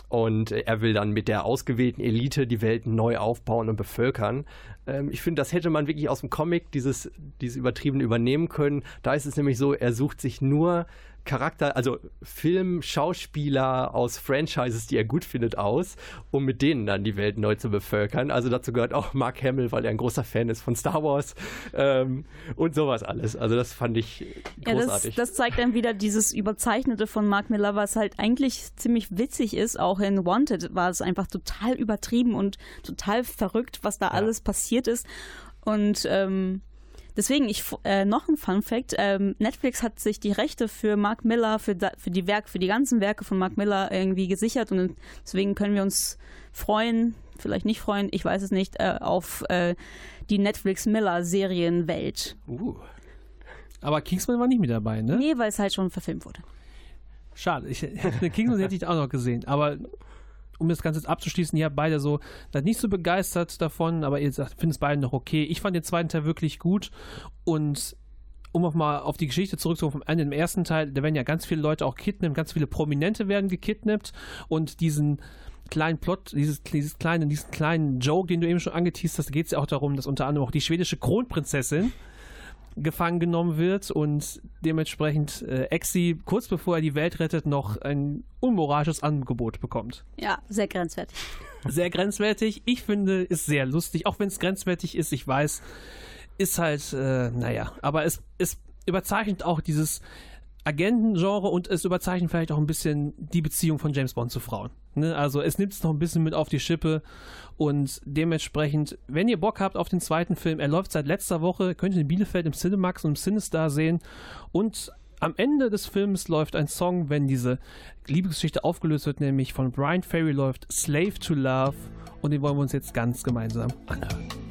Und äh, er will dann mit der ausgewählten Elite die Welt neu aufbauen und bevölkern. Ähm, ich finde, das hätte man wirklich aus dem Comic, dieses, dieses übertrieben übernehmen können. Da ist es nämlich so, er sucht sich nur Charakter, also Film, Schauspieler aus Franchises, die er gut findet, aus, um mit denen dann die Welt neu zu bevölkern. Also dazu gehört auch Mark Hamill, weil er ein großer Fan ist von Star Wars ähm, und sowas alles. Also das fand ich Ja, das, großartig. das zeigt dann wieder dieses Überzeichnete von Mark Miller, was halt eigentlich ziemlich witzig ist. Auch in Wanted war es einfach total übertrieben und total verrückt, was da alles passiert ist. Und ähm, deswegen, ich äh, noch ein Fun Fact: ähm, Netflix hat sich die Rechte für Mark Miller, für, für die Werke, für die ganzen Werke von Mark Miller irgendwie gesichert und deswegen können wir uns freuen, vielleicht nicht freuen, ich weiß es nicht, äh, auf äh, die Netflix Miller Serienwelt. uh. Aber Kingsman war nicht mit dabei, ne? Nee, weil es halt schon verfilmt wurde. Schade, ich, Kingsman hätte ich auch noch gesehen. Aber um das Ganze jetzt abzuschließen, ihr habt beide so nicht so begeistert davon, aber ihr findet es beide noch okay. Ich fand den zweiten Teil wirklich gut und um auch mal auf die Geschichte zurückzukommen vom Ende im ersten Teil, da werden ja ganz viele Leute auch kidnappt, ganz viele Prominente werden gekidnappt und diesen kleinen Plot, dieses, dieses kleine, diesen kleinen Joke, den du eben schon angeteased hast, geht es ja auch darum, dass unter anderem auch die schwedische Kronprinzessin gefangen genommen wird und dementsprechend äh, Exi kurz bevor er die Welt rettet noch ein unmoralisches Angebot bekommt. Ja, sehr grenzwertig. Sehr grenzwertig. Ich finde, ist sehr lustig, auch wenn es grenzwertig ist. Ich weiß, ist halt, äh, naja, aber es, es überzeichnet auch dieses Agentengenre und es überzeichnet vielleicht auch ein bisschen die Beziehung von James Bond zu Frauen. Ne? Also es nimmt es noch ein bisschen mit auf die Schippe und dementsprechend, wenn ihr Bock habt auf den zweiten Film, er läuft seit letzter Woche, könnt ihr in Bielefeld im Cinemax und im Cinestar sehen und am Ende des Films läuft ein Song, wenn diese Liebesgeschichte aufgelöst wird, nämlich von Brian Ferry läuft Slave to Love und den wollen wir uns jetzt ganz gemeinsam anhören.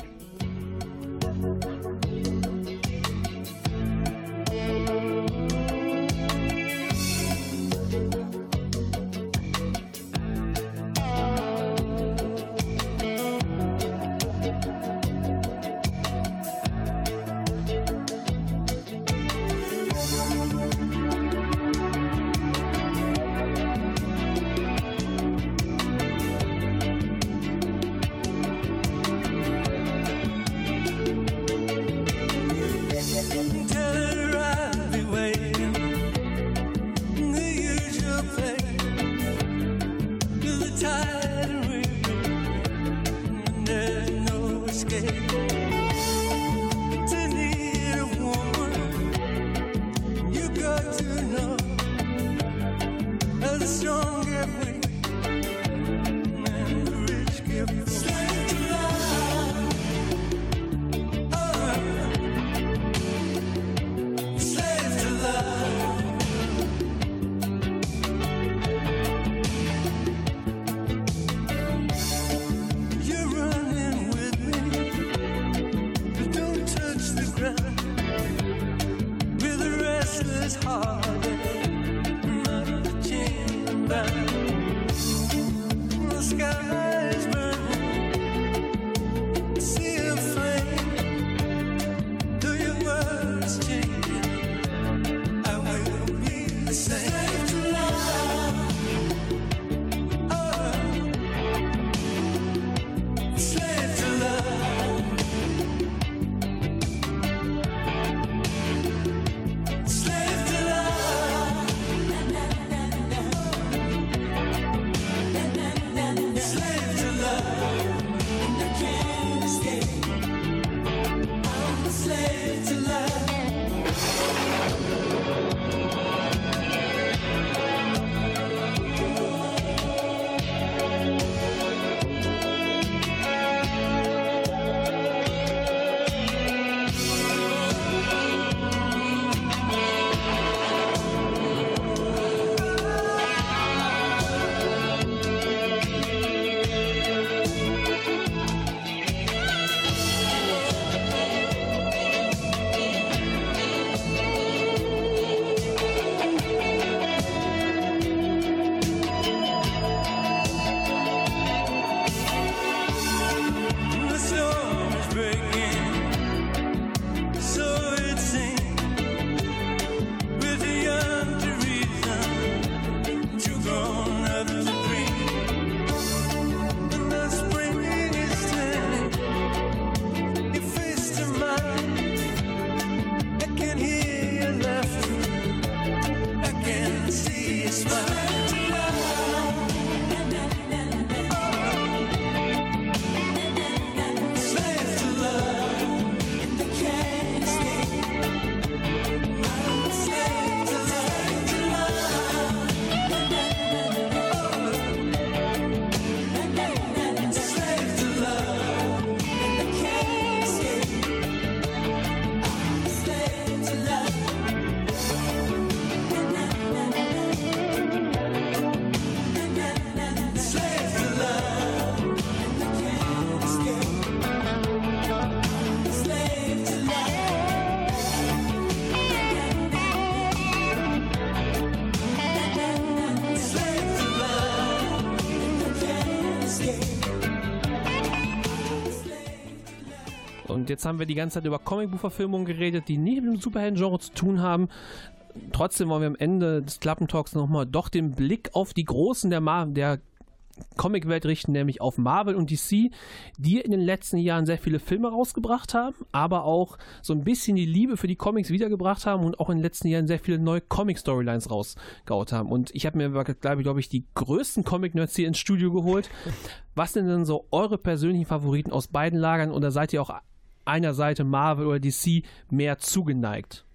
Jetzt haben wir die ganze Zeit über Comicbuchverfilmungen geredet, die nicht mit dem Superhelden-Genre zu tun haben. Trotzdem wollen wir am Ende des Klappentalks nochmal doch den Blick auf die Großen der, Mar der Comicwelt richten, nämlich auf Marvel und DC, die in den letzten Jahren sehr viele Filme rausgebracht haben, aber auch so ein bisschen die Liebe für die Comics wiedergebracht haben und auch in den letzten Jahren sehr viele neue Comic-Storylines rausgehaut haben. Und ich habe mir, glaube glaub ich, die größten Comic-Nerds hier ins Studio geholt. Was sind denn so eure persönlichen Favoriten aus beiden Lagern oder seid ihr auch einer Seite Marvel oder DC mehr zugeneigt?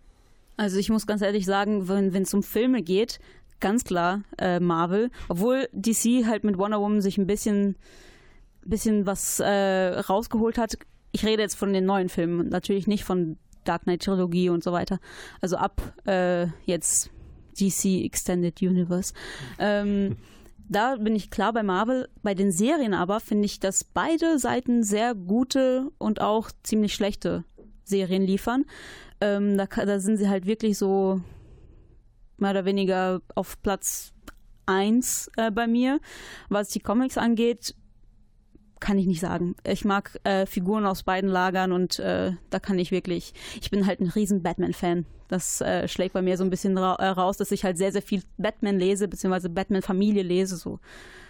Also ich muss ganz ehrlich sagen, wenn es um Filme geht, ganz klar äh, Marvel, obwohl DC halt mit Wonder Woman sich ein bisschen, bisschen was äh, rausgeholt hat. Ich rede jetzt von den neuen Filmen, natürlich nicht von Dark Knight Trilogie und so weiter. Also ab äh, jetzt DC Extended Universe. Ähm, da bin ich klar bei Marvel. Bei den Serien aber finde ich, dass beide Seiten sehr gute und auch ziemlich schlechte Serien liefern. Ähm, da, da sind sie halt wirklich so mehr oder weniger auf Platz 1 äh, bei mir. Was die Comics angeht, kann ich nicht sagen. Ich mag äh, Figuren aus beiden Lagern und äh, da kann ich wirklich, ich bin halt ein riesen Batman-Fan. Das äh, schlägt bei mir so ein bisschen ra äh, raus, dass ich halt sehr, sehr viel Batman lese, beziehungsweise Batman-Familie lese, so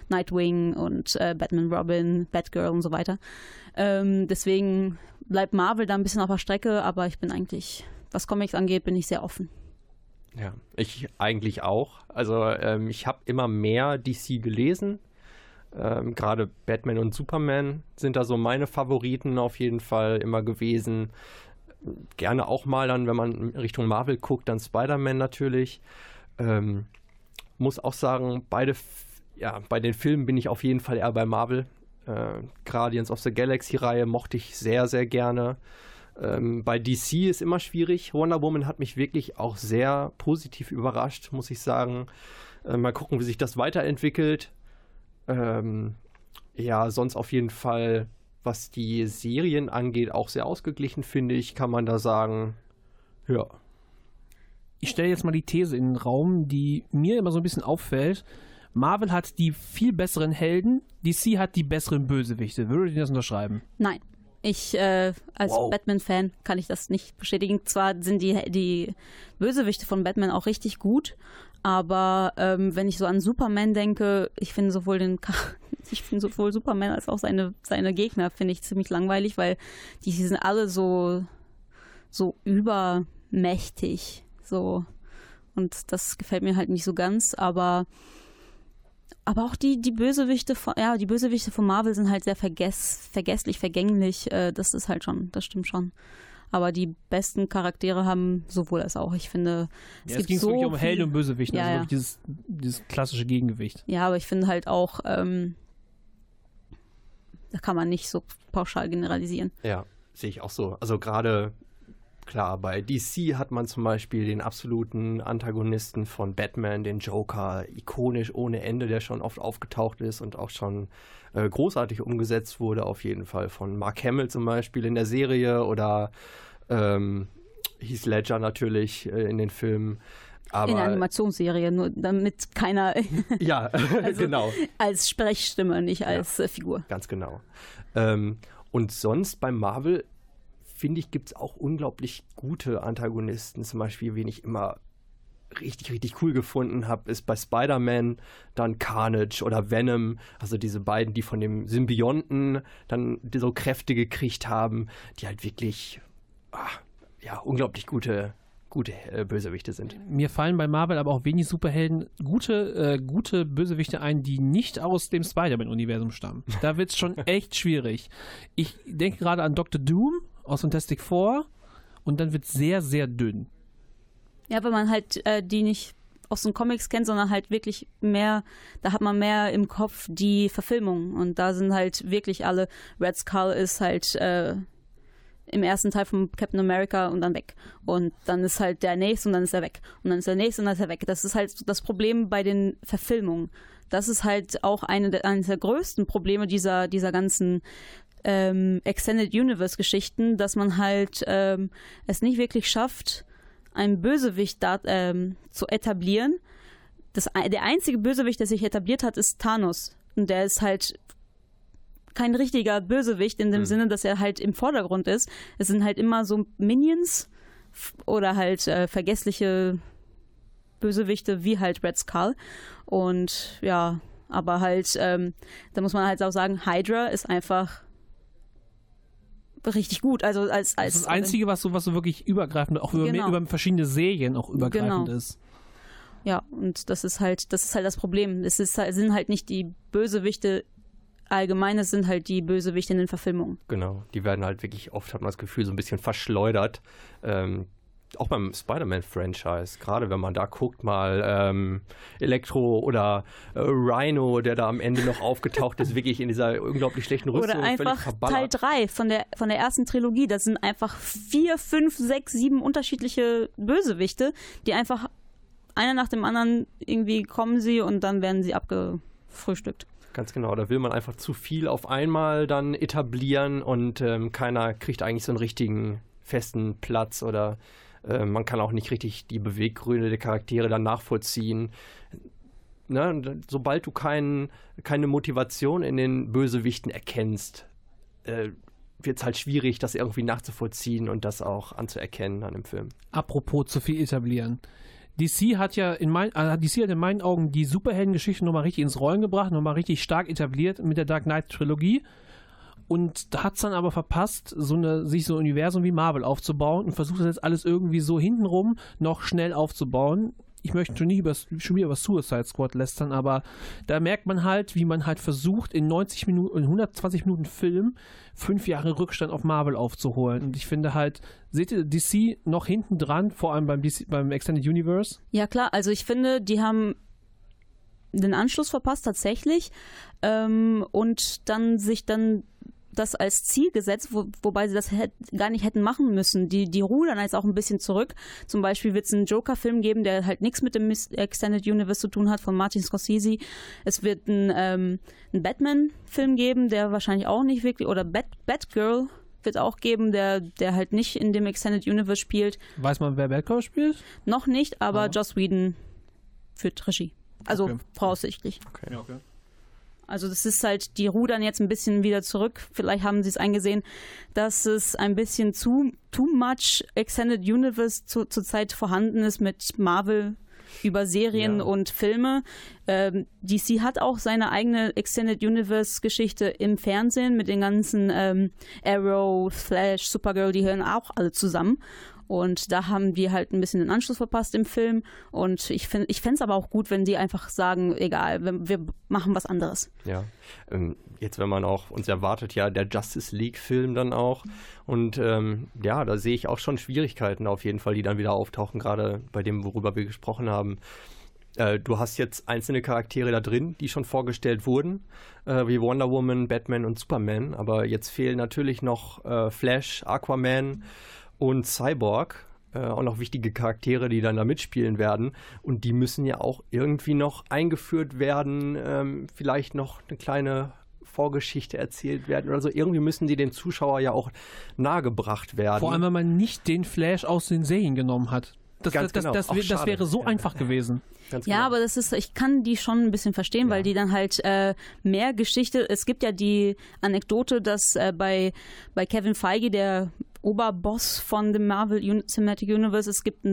Nightwing und äh, Batman Robin, Batgirl und so weiter. Ähm, deswegen bleibt Marvel da ein bisschen auf der Strecke, aber ich bin eigentlich, was Comics angeht, bin ich sehr offen. Ja, ich eigentlich auch. Also ähm, ich habe immer mehr DC gelesen. Ähm, Gerade Batman und Superman sind da so meine Favoriten auf jeden Fall immer gewesen. Gerne auch mal dann, wenn man Richtung Marvel guckt, dann Spider-Man natürlich. Ähm, muss auch sagen, beide, ja, bei den Filmen bin ich auf jeden Fall eher bei Marvel. Äh, Guardians of the Galaxy-Reihe mochte ich sehr, sehr gerne. Ähm, bei DC ist immer schwierig. Wonder Woman hat mich wirklich auch sehr positiv überrascht, muss ich sagen. Äh, mal gucken, wie sich das weiterentwickelt. Ähm, ja, sonst auf jeden Fall, was die Serien angeht, auch sehr ausgeglichen, finde ich, kann man da sagen. Ja. Ich stelle jetzt mal die These in den Raum, die mir immer so ein bisschen auffällt. Marvel hat die viel besseren Helden, DC hat die besseren Bösewichte. Würdet ihr das unterschreiben? Nein. Ich, äh, als wow. Batman-Fan kann ich das nicht bestätigen. Zwar sind die, die Bösewichte von Batman auch richtig gut, aber ähm, wenn ich so an Superman denke, ich finde sowohl den ich finde sowohl Superman als auch seine, seine Gegner finde ich ziemlich langweilig, weil die, die sind alle so, so übermächtig. So. Und das gefällt mir halt nicht so ganz, aber aber auch die, die Bösewichte von, ja, die Bösewichte von Marvel sind halt sehr vergess, vergesslich, vergänglich. Äh, das ist halt schon, das stimmt schon. Aber die besten Charaktere haben sowohl als auch. Ich finde, es, ja, es ging so wirklich um Held und Bösewicht, ja, also wirklich dieses, dieses klassische Gegengewicht. Ja, aber ich finde halt auch, ähm, da kann man nicht so pauschal generalisieren. Ja, sehe ich auch so. Also gerade klar, bei DC hat man zum Beispiel den absoluten Antagonisten von Batman, den Joker, ikonisch ohne Ende, der schon oft aufgetaucht ist und auch schon äh, großartig umgesetzt wurde, auf jeden Fall von Mark Hamill zum Beispiel in der Serie oder ähm, Heath Ledger natürlich äh, in den Filmen. Aber, in der Animationsserie, nur damit keiner. ja, also genau. Als Sprechstimme, nicht als ja, äh, Figur. Ganz genau. Ähm, und sonst beim Marvel finde ich, gibt es auch unglaublich gute Antagonisten. Zum Beispiel, wen ich immer richtig, richtig cool gefunden habe, ist bei Spider-Man dann Carnage oder Venom, also diese beiden, die von dem Symbionten dann so Kräfte gekriegt haben, die halt wirklich ach, ja, unglaublich gute gute äh, Bösewichte sind. Mir fallen bei Marvel aber auch wenig Superhelden gute, äh, gute Bösewichte ein, die nicht aus dem Spider-Man-Universum stammen. Da wird es schon echt schwierig. Ich denke gerade an Dr. Doom, aus Fantastic Four und dann wird es sehr, sehr dünn. Ja, weil man halt äh, die nicht aus den Comics kennt, sondern halt wirklich mehr, da hat man mehr im Kopf die Verfilmungen und da sind halt wirklich alle, Red Skull ist halt äh, im ersten Teil von Captain America und dann weg. Und dann ist halt der nächste und dann ist er weg. Und dann ist der nächste und dann ist er weg. Das ist halt das Problem bei den Verfilmungen. Das ist halt auch eine eines der größten Probleme dieser, dieser ganzen ähm, Extended Universe Geschichten, dass man halt ähm, es nicht wirklich schafft, einen Bösewicht da, ähm, zu etablieren. Das, der einzige Bösewicht, der sich etabliert hat, ist Thanos. Und der ist halt kein richtiger Bösewicht in dem Mhm. Sinne, dass er halt im Vordergrund ist. Es sind halt immer so Minions oder halt äh, vergessliche Bösewichte wie halt Red Skull. Und ja, aber halt, ähm, da muss man halt auch sagen, Hydra ist einfach richtig gut. Also als, Das als ist das Einzige, was so, was so wirklich übergreifend, auch über, Genau. über verschiedene Serien auch übergreifend Genau. ist. Ja, und das ist halt, das ist halt das Problem. Es ist, halt- sind halt nicht die Bösewichte allgemein, es sind halt die Bösewichte in den Verfilmungen. Genau, die werden halt wirklich oft, hat man das Gefühl, so ein bisschen verschleudert. Ähm, auch beim Spider-Man-Franchise, gerade wenn man da guckt, mal ähm, Elektro oder äh, Rhino, der da am Ende noch aufgetaucht ist, wirklich in dieser unglaublich schlechten Rüstung. Oder einfach. Teil 3 von der, von der ersten Trilogie. Das sind einfach vier, fünf, sechs, sieben unterschiedliche Bösewichte, die einfach einer nach dem anderen irgendwie kommen sie und dann werden sie abgefrühstückt. Ganz genau, da will man einfach zu viel auf einmal dann etablieren und ähm, keiner kriegt eigentlich so einen richtigen festen Platz oder äh, man kann auch nicht richtig die Beweggründe der Charaktere dann nachvollziehen. Ne? Sobald du kein, keine Motivation in den Bösewichten erkennst, äh, wird es halt schwierig, das irgendwie nachzuvollziehen und das auch anzuerkennen an dem Film. Apropos zu viel etablieren. DC hat ja in, mein, äh, DC hat in meinen Augen die Superheldengeschichte nochmal richtig ins Rollen gebracht, nochmal richtig stark etabliert mit der Dark Knight Trilogie. Und hat es dann aber verpasst, so eine, sich so ein Universum wie Marvel aufzubauen und versucht das jetzt alles irgendwie so hintenrum noch schnell aufzubauen. Ich möchte schon nicht über, schon wieder über Suicide Squad lästern, aber da merkt man halt, wie man halt versucht, in 90 Minuten, in 120 Minuten Film fünf Jahre Rückstand auf Marvel aufzuholen. Und ich finde halt, seht ihr DC noch hinten dran, vor allem beim, DC, beim Extended Universe? Ja klar, also ich finde, die haben den Anschluss verpasst tatsächlich ähm, und dann sich dann das als Ziel gesetzt, wo, wobei sie das hätt, gar nicht hätten machen müssen. Die, die rudern jetzt auch ein bisschen zurück. Zum Beispiel wird es einen Joker-Film geben, der halt nichts mit dem Extended Universe zu tun hat, von Martin Scorsese. Es wird einen, ähm, einen Batman-Film geben, der wahrscheinlich auch nicht wirklich, oder Bat Batgirl wird auch geben, der, der halt nicht in dem Extended Universe spielt. Weiß man, wer Batgirl spielt? Noch nicht, aber Joss Whedon führt Regie. Also Okay. voraussichtlich. Okay. okay. Also das ist halt, die rudern jetzt ein bisschen wieder zurück. Vielleicht haben sie es eingesehen, dass es ein bisschen zu too much Extended Universe zu, zurzeit vorhanden ist mit Marvel über Serien Ja. und Filme. Ähm, DC hat auch seine eigene Extended Universe Geschichte im Fernsehen mit den ganzen ähm, Arrow, Flash, Supergirl, die hören auch alle zusammen. Und da haben wir halt ein bisschen den Anschluss verpasst im Film. Und ich finde ich es aber auch gut, wenn die einfach sagen, egal, wir, wir machen was anderes. Ja, ähm, jetzt wenn man auch, uns erwartet ja der Justice League-Film dann auch. Und ähm, ja, da sehe ich auch schon Schwierigkeiten auf jeden Fall, die dann wieder auftauchen, gerade bei dem, worüber wir gesprochen haben. Äh, du hast jetzt einzelne Charaktere da drin, die schon vorgestellt wurden, äh, wie Wonder Woman, Batman und Superman. Aber jetzt fehlen natürlich noch äh, Flash, Aquaman und Cyborg. Äh, auch noch wichtige Charaktere, die dann da mitspielen werden. Und die müssen ja auch irgendwie noch eingeführt werden, ähm, vielleicht noch eine kleine Vorgeschichte erzählt werden oder so. Irgendwie müssen die dem Zuschauer ja auch nahegebracht werden. Vor allem, wenn man nicht den Flash aus den Serien genommen hat. Das, Ganz das, genau. das, das, wäre so Ja. einfach gewesen. Ganz Ja, genau. aber das ist, ich kann die schon ein bisschen verstehen, weil die dann halt äh, mehr Geschichte, es gibt ja die Anekdote, dass äh, bei, bei Kevin Feige, der Oberboss von dem Marvel Cinematic Universe, es gibt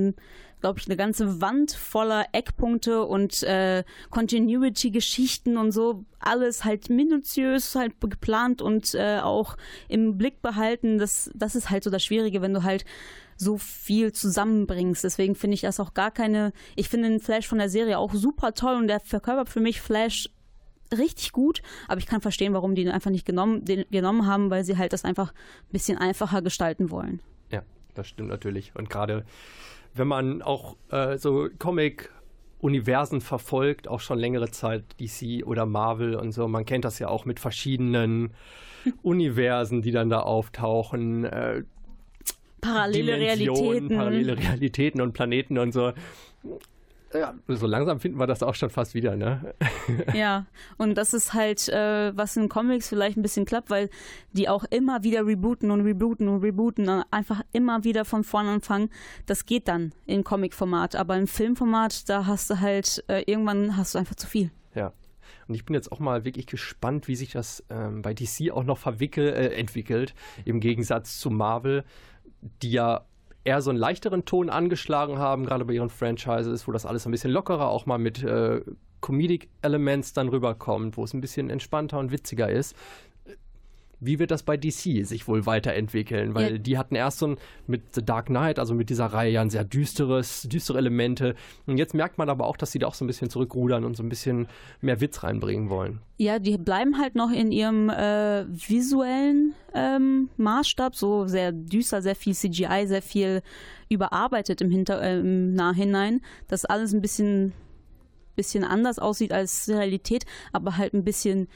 glaube ich, eine ganze Wand voller Eckpunkte und äh, Continuity-Geschichten und so. Alles halt minutiös halt geplant und äh, auch im Blick behalten. Das, das ist halt so das Schwierige, wenn du halt so viel zusammenbringst. Deswegen finde ich das auch gar keine. Ich finde den Flash von der Serie auch super toll und der verkörpert für mich Flash richtig gut, aber ich kann verstehen, warum die ihn einfach nicht genommen, den, genommen haben, weil sie halt das einfach ein bisschen einfacher gestalten wollen. Ja, das stimmt natürlich. Und gerade wenn man auch äh, so Comic-Universen verfolgt, auch schon längere Zeit DC oder Marvel und so, man kennt das ja auch mit verschiedenen Universen, die dann da auftauchen. Äh, Parallele Realitäten. Parallele Realitäten und Planeten und so. Ja, so langsam finden wir das auch schon fast wieder, ne? Ja, und das ist halt, äh, was in Comics vielleicht ein bisschen klappt, weil die auch immer wieder rebooten und rebooten und rebooten und einfach immer wieder von vorne anfangen. Das geht dann in Comic-Format, aber im Filmformat, da hast du halt, äh, irgendwann hast du einfach zu viel. Ja. Und ich bin jetzt auch mal wirklich gespannt, wie sich das ähm, bei DC auch noch verwickel, äh, entwickelt, im Gegensatz zu Marvel, die ja eher so einen leichteren Ton angeschlagen haben, gerade bei ihren Franchises, wo das alles ein bisschen lockerer auch mal mit äh, Comedic Elements dann rüberkommt, wo es ein bisschen entspannter und witziger ist. Wie wird das bei DC sich wohl weiterentwickeln? Weil Ja. die hatten erst so ein, mit The Dark Knight, also mit dieser Reihe, ja ein sehr düsteres, düstere Elemente. Und jetzt merkt man aber auch, dass sie da auch so ein bisschen zurückrudern und so ein bisschen mehr Witz reinbringen wollen. Ja, die bleiben halt noch in ihrem äh, visuellen ähm, Maßstab, so sehr düster, sehr viel CGI, sehr viel überarbeitet im, Hinter äh, im Nachhinein, dass alles ein bisschen, bisschen anders aussieht als Realität, aber halt ein bisschen,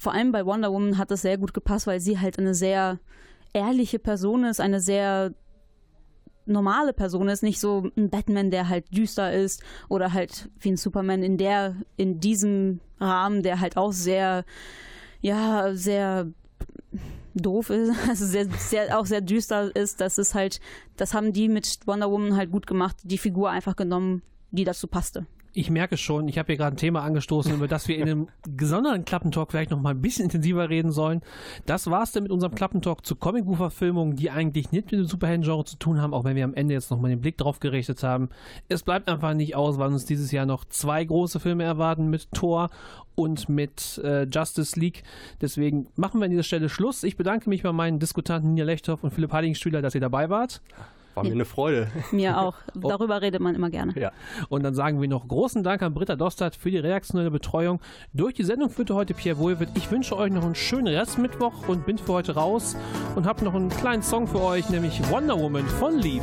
vor allem bei Wonder Woman hat das sehr gut gepasst, weil sie halt eine sehr ehrliche Person ist, eine sehr normale Person ist, nicht so ein Batman, der halt düster ist oder halt wie ein Superman in der, in diesem Rahmen, der halt auch sehr, ja, sehr doof ist, also sehr, sehr, auch sehr düster ist. Das ist halt, das haben die mit Wonder Woman halt gut gemacht, die Figur einfach genommen, die dazu passte. Ich merke schon, ich habe hier gerade ein Thema angestoßen, über das wir in einem gesonderten Klappentalk vielleicht noch mal ein bisschen intensiver reden sollen. Das war's denn mit unserem Klappentalk zu Comicbuchverfilmungen, die eigentlich nicht mit dem Superhelden-Genre zu tun haben, auch wenn wir am Ende jetzt noch mal den Blick drauf gerichtet haben. Es bleibt einfach nicht aus, weil uns dieses Jahr noch zwei große Filme erwarten mit Thor und mit äh, Justice League. Deswegen machen wir an dieser Stelle Schluss. Ich bedanke mich bei meinen Diskutanten Nina Lechthoff und Philipp Heiligenstühler, dass ihr dabei wart. War mir eine Freude. Mir auch. Darüber redet man immer gerne. Ja. Und dann sagen wir noch großen Dank an Britta Dostert für die redaktionelle Betreuung. Durch die Sendung führte heute Pierre Wohlwitt. Ich wünsche euch noch einen schönen Restmittwoch und bin für heute raus und habe noch einen kleinen Song für euch, nämlich Wonder Woman von Leaf.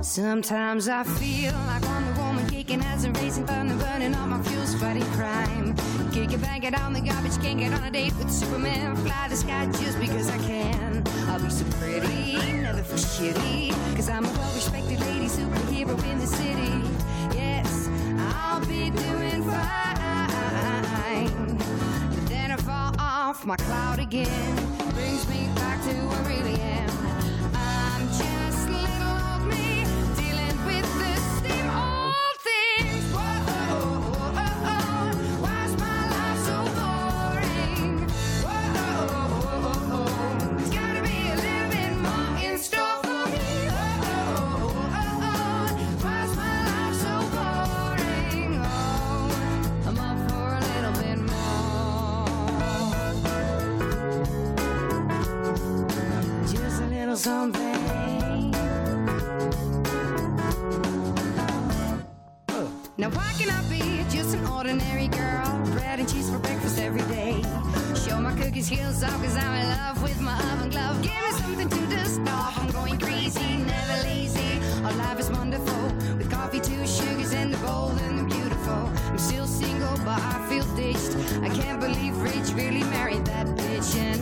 Sometimes I feel like Wonder Kicking as a racing thunder, burning all my fuels, fighting crime. Kick it, bang it on the garbage, can't get on a date with Superman. Fly the sky just because I can. I'll be so pretty, never feel shitty. Cause I'm a well respected lady superhero in the city. Yes, I'll be doing fine. But then I fall off my cloud again. Brings me back to who I really Something. Now why can I be just an ordinary girl? Bread and cheese for breakfast every day. Show my cookie skills off cause I'm in love with my oven glove. Give me something to off. I'm going crazy, never lazy. Our life is wonderful. With coffee, two sugars, and the bold and the beautiful. I'm still single, but I feel ditched. I can't believe Rich really married that bitch. And